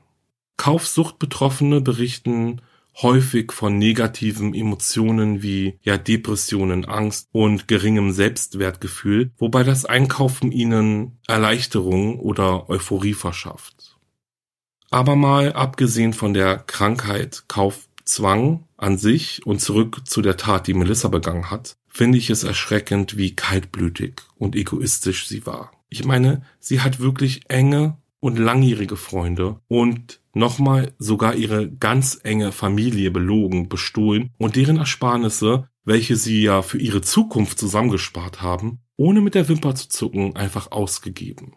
Kaufsuchtbetroffene berichten häufig von negativen Emotionen wie ja Depressionen, Angst und geringem Selbstwertgefühl, wobei das Einkaufen ihnen Erleichterung oder Euphorie verschafft. Aber mal abgesehen von der Krankheit Kaufzwang an sich und zurück zu der Tat, die Melissa begangen hat, finde ich es erschreckend, wie kaltblütig und egoistisch sie war. Ich meine, sie hat wirklich enge und langjährige Freunde und nochmal sogar ihre ganz enge Familie belogen, bestohlen und deren Ersparnisse, welche sie ja für ihre Zukunft zusammengespart haben, ohne mit der Wimper zu zucken, einfach ausgegeben.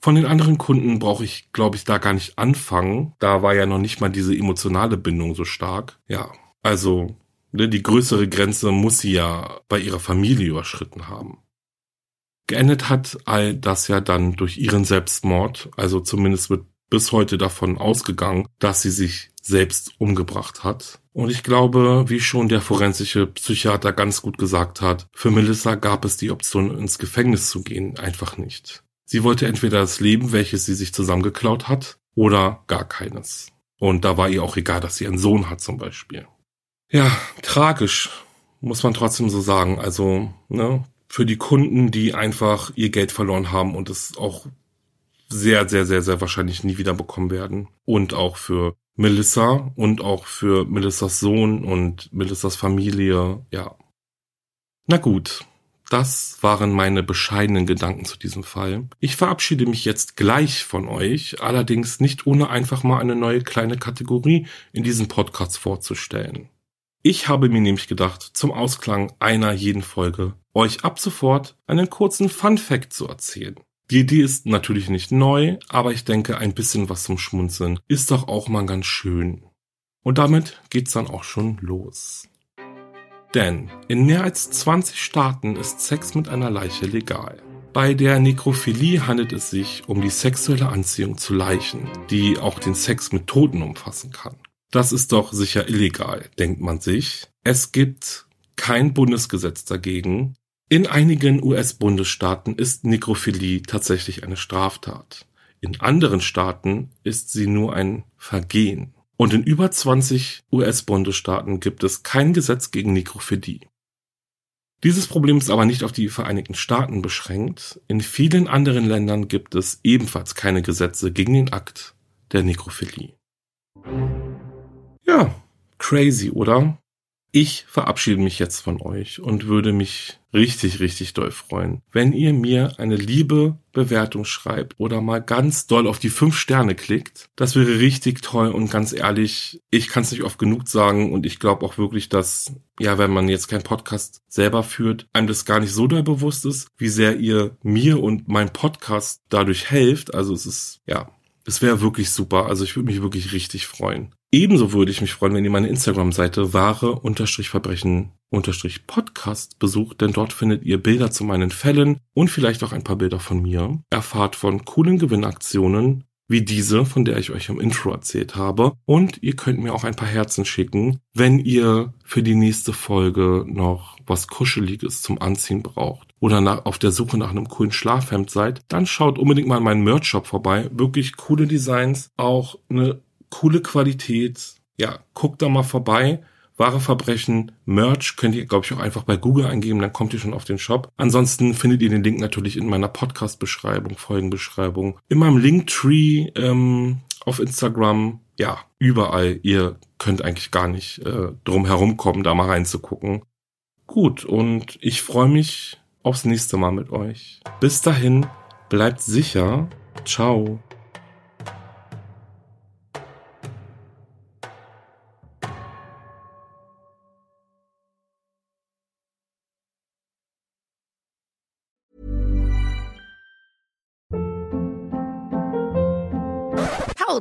Von den anderen Kunden brauche ich, glaube ich, da gar nicht anfangen. Da war ja noch nicht mal diese emotionale Bindung so stark. Ja, also ne, die größere Grenze muss sie ja bei ihrer Familie überschritten haben. Geendet hat all das ja dann durch ihren Selbstmord, also zumindest wird bis heute davon ausgegangen, dass sie sich selbst umgebracht hat. Und ich glaube, wie schon der forensische Psychiater ganz gut gesagt hat, für Melissa gab es die Option, ins Gefängnis zu gehen, einfach nicht. Sie wollte entweder das Leben, welches sie sich zusammengeklaut hat, oder gar keines. Und da war ihr auch egal, dass sie einen Sohn hat zum Beispiel. Ja, tragisch, muss man trotzdem so sagen. Also, ne, für die Kunden, die einfach ihr Geld verloren haben und es auch sehr, sehr, sehr, sehr wahrscheinlich nie wieder bekommen werden. Und auch für Melissa und auch für Melissas Sohn und Melissas Familie, ja. Na gut, das waren meine bescheidenen Gedanken zu diesem Fall. Ich verabschiede mich jetzt gleich von euch, allerdings nicht ohne einfach mal eine neue kleine Kategorie in diesem Podcast vorzustellen. Ich habe mir nämlich gedacht, zum Ausklang einer jeden Folge euch ab sofort einen kurzen Fun Fact zu erzählen. Die Idee ist natürlich nicht neu, aber ich denke, ein bisschen was zum Schmunzeln ist doch auch mal ganz schön. Und damit geht's dann auch schon los. Denn in mehr als 20 Staaten ist Sex mit einer Leiche legal. Bei der Nekrophilie handelt es sich um die sexuelle Anziehung zu Leichen, die auch den Sex mit Toten umfassen kann. Das ist doch sicher illegal, denkt man sich. Es gibt kein Bundesgesetz dagegen, in einigen US-Bundesstaaten ist Nekrophilie tatsächlich eine Straftat. In anderen Staaten ist sie nur ein Vergehen. Und in über 20 US-Bundesstaaten gibt es kein Gesetz gegen Nekrophilie. Dieses Problem ist aber nicht auf die Vereinigten Staaten beschränkt. In vielen anderen Ländern gibt es ebenfalls keine Gesetze gegen den Akt der Nekrophilie. Ja, crazy, oder? Ich verabschiede mich jetzt von euch und würde mich richtig, richtig doll freuen, wenn ihr mir eine liebe Bewertung schreibt oder mal ganz doll auf die fünf Sterne klickt. Das wäre richtig toll und ganz ehrlich, ich kann es nicht oft genug sagen und ich glaube auch wirklich, dass, ja, wenn man jetzt keinen Podcast selber führt, einem das gar nicht so doll bewusst ist, wie sehr ihr mir und mein Podcast dadurch helft. Also es ist, ja, es wäre wirklich super. Also ich würde mich wirklich richtig freuen. Ebenso würde ich mich freuen, wenn ihr meine Instagram-Seite wahre-verbrechen-podcast besucht, denn dort findet ihr Bilder zu meinen Fällen und vielleicht auch ein paar Bilder von mir. Erfahrt von coolen Gewinnaktionen, wie diese, von der ich euch im Intro erzählt habe. Und ihr könnt mir auch ein paar Herzen schicken, wenn ihr für die nächste Folge noch was Kuscheliges zum Anziehen braucht oder nach, auf der Suche nach einem coolen Schlafhemd seid, dann schaut unbedingt mal in meinen Merch-Shop vorbei. Wirklich coole Designs, auch eine coole Qualität. Ja, guckt da mal vorbei. Wahre Verbrechen, Merch könnt ihr, glaube ich, auch einfach bei Google eingeben, dann kommt ihr schon auf den Shop. Ansonsten findet ihr den Link natürlich in meiner Podcast-Beschreibung, Folgenbeschreibung, in meinem Linktree ähm, auf Instagram, ja, überall. Ihr könnt eigentlich gar nicht äh, drum herumkommen, da mal reinzugucken. Gut, und ich freue mich aufs nächste Mal mit euch. Bis dahin, bleibt sicher. Ciao.